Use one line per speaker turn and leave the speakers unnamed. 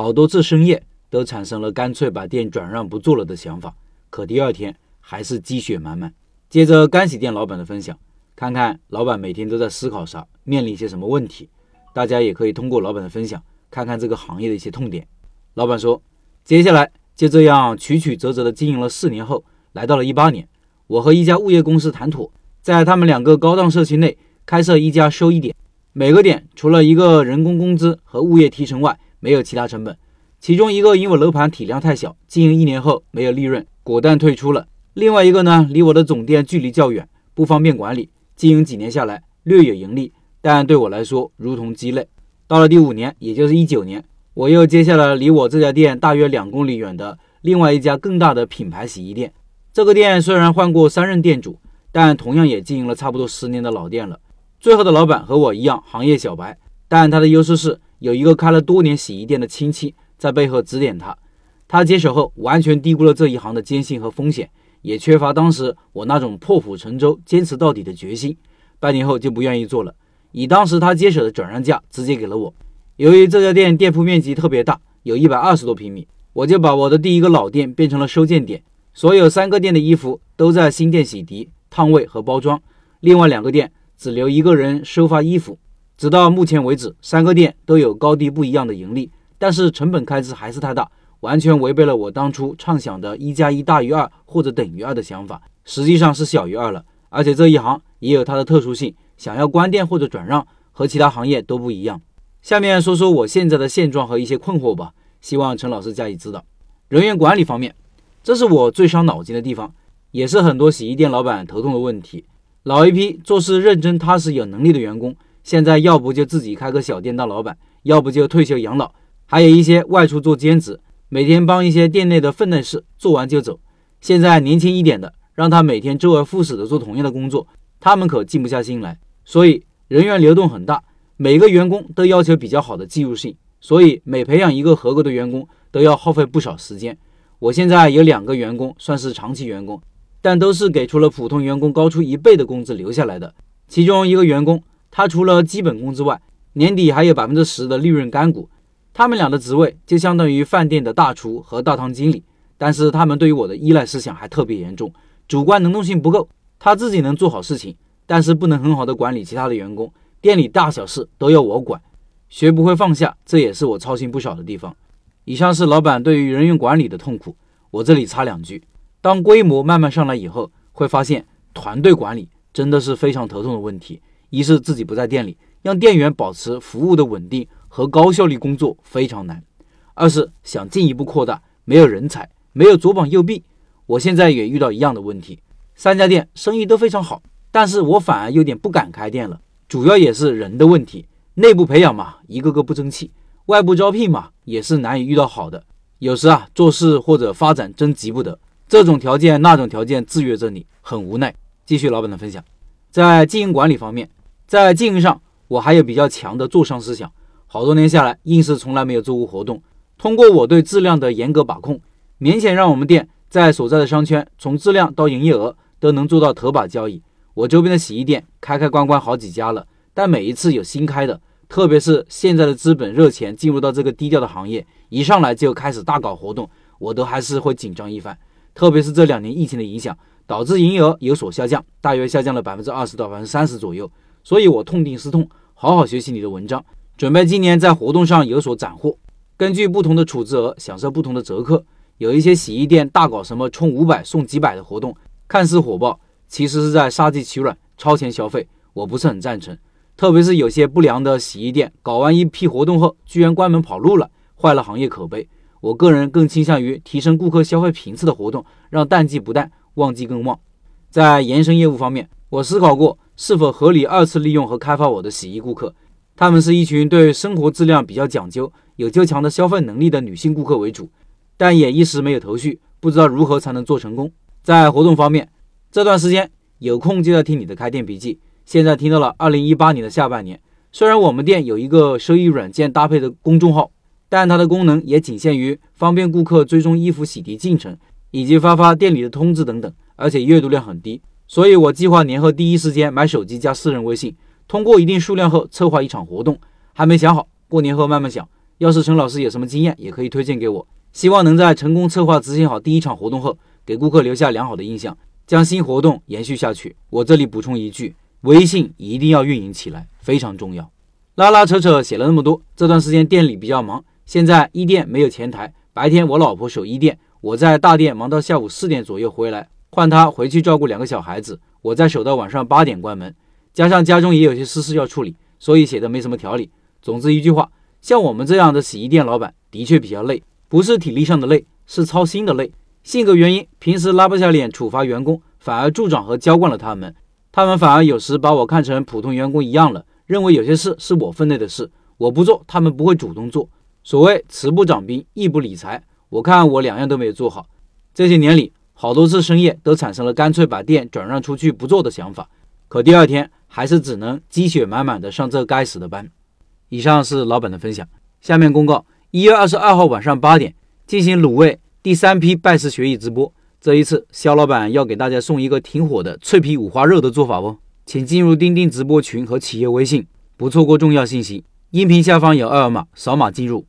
好多次深夜都产生了干脆把店转让不做了的想法。可第二天还是积雪满满。接着干洗店老板的分享，看看老板每天都在思考啥，面临一些什么问题。大家也可以通过老板的分享，看看这个行业的一些痛点。老板说，接下来就这样曲曲折折的经营了四年后，来到了一八年，我和一家物业公司谈妥，在他们两个高档社区内开设一家收益点，每个点除了一个人工工资和物业提成外，没有其他成本。其中一个因为楼盘体量太小，经营一年后没有利润，果断退出了。另外一个呢，离我的总店距离较远，不方便管理。经营几年下来，略有盈利，但对我来说如同鸡肋。到了第五年，也就是一九年，我又接下了离我这家店大约两公里远的另外一家更大的品牌洗衣店。这个店虽然换过三任店主，但同样也经营了差不多十年的老店了。最后的老板和我一样，行业小白，但他的优势是有一个开了多年洗衣店的亲戚在背后指点他。他接手后，完全低估了这一行的艰辛和风险。也缺乏当时我那种破釜沉舟、坚持到底的决心，半年后就不愿意做了。以当时他接手的转让价，直接给了我。由于这家店店铺面积特别大，有一百二十多平米，我就把我的第一个老店变成了收件点，所有三个店的衣服都在新店洗涤、烫位和包装，另外两个店只留一个人收发衣服。直到目前为止，三个店都有高低不一样的盈利，但是成本开支还是太大。完全违背了我当初畅想的“一加一大于二”或者等于二的想法，实际上是小于二了。而且这一行也有它的特殊性，想要关店或者转让，和其他行业都不一样。下面说说我现在的现状和一些困惑吧，希望陈老师加以指导。人员管理方面，这是我最伤脑筋的地方，也是很多洗衣店老板头痛的问题。老一批做事认真踏实、有能力的员工，现在要不就自己开个小店当老板，要不就退休养老，还有一些外出做兼职。每天帮一些店内的分内事做完就走。现在年轻一点的，让他每天周而复始的做同样的工作，他们可静不下心来。所以人员流动很大，每个员工都要求比较好的技术性，所以每培养一个合格的员工都要耗费不少时间。我现在有两个员工算是长期员工，但都是给出了普通员工高出一倍的工资留下来的。其中一个员工，他除了基本工资外，年底还有百分之十的利润干股。他们俩的职位就相当于饭店的大厨和大堂经理，但是他们对于我的依赖思想还特别严重，主观能动性不够。他自己能做好事情，但是不能很好的管理其他的员工，店里大小事都要我管，学不会放下，这也是我操心不少的地方。以上是老板对于人员管理的痛苦，我这里插两句：当规模慢慢上来以后，会发现团队管理真的是非常头痛的问题。一是自己不在店里，让店员保持服务的稳定。和高效率工作非常难，二是想进一步扩大，没有人才，没有左膀右臂。我现在也遇到一样的问题，三家店生意都非常好，但是我反而有点不敢开店了，主要也是人的问题，内部培养嘛，一个个不争气，外部招聘嘛，也是难以遇到好的。有时啊，做事或者发展真急不得，这种条件那种条件制约着你，很无奈。继续老板的分享，在经营管理方面，在经营上我还有比较强的做商思想。好多年下来，硬是从来没有做过活动。通过我对质量的严格把控，明显让我们店在所在的商圈，从质量到营业额都能做到头把交椅。我周边的洗衣店开开关关好几家了，但每一次有新开的，特别是现在的资本热钱进入到这个低调的行业，一上来就开始大搞活动，我都还是会紧张一番。特别是这两年疫情的影响，导致营业额有所下降，大约下降了百分之二十到百分之三十左右。所以我痛定思痛，好好学习你的文章。准备今年在活动上有所斩获，根据不同的储值额享受不同的折扣。有一些洗衣店大搞什么充五百送几百的活动，看似火爆，其实是在杀鸡取卵、超前消费。我不是很赞成。特别是有些不良的洗衣店，搞完一批活动后，居然关门跑路了，坏了行业口碑。我个人更倾向于提升顾客消费频次的活动，让淡季不淡，旺季更旺。在延伸业务方面，我思考过是否合理二次利用和开发我的洗衣顾客。他们是一群对生活质量比较讲究、有较强的消费能力的女性顾客为主，但也一时没有头绪，不知道如何才能做成功。在活动方面，这段时间有空就要听你的开店笔记。现在听到了二零一八年的下半年，虽然我们店有一个收益软件搭配的公众号，但它的功能也仅限于方便顾客追踪衣服洗涤进程以及发发店里的通知等等，而且阅读量很低。所以我计划年后第一时间买手机加私人微信。通过一定数量后，策划一场活动，还没想好，过年后慢慢想。要是陈老师有什么经验，也可以推荐给我。希望能在成功策划执行好第一场活动后，给顾客留下良好的印象，将新活动延续下去。我这里补充一句：微信一定要运营起来，非常重要。拉拉扯扯写了那么多，这段时间店里比较忙，现在一店没有前台，白天我老婆守一店，我在大店忙到下午四点左右回来，换他回去照顾两个小孩子，我再守到晚上八点关门，加上家中也有些私事要处理，所以写的没什么条理。总之一句话。像我们这样的洗衣店老板的确比较累，不是体力上的累，是操心的累。性格原因，平时拉不下脸处罚员工，反而助长和娇惯了他们。他们反而有时把我看成普通员工一样了，认为有些事是我分内的事，我不做，他们不会主动做。所谓慈不掌兵，义不理财，我看我两样都没有做好。这些年里，好多次深夜都产生了干脆把店转让出去不做的想法，可第二天还是只能积血满满的上这该死的班。以上是老板的分享。下面公告：一月二十二号晚上八点进行卤味第三批拜师学艺直播。这一次，肖老板要给大家送一个挺火的脆皮五花肉的做法哦，请进入钉钉直播群和企业微信，不错过重要信息。音频下方有二维码，扫码进入。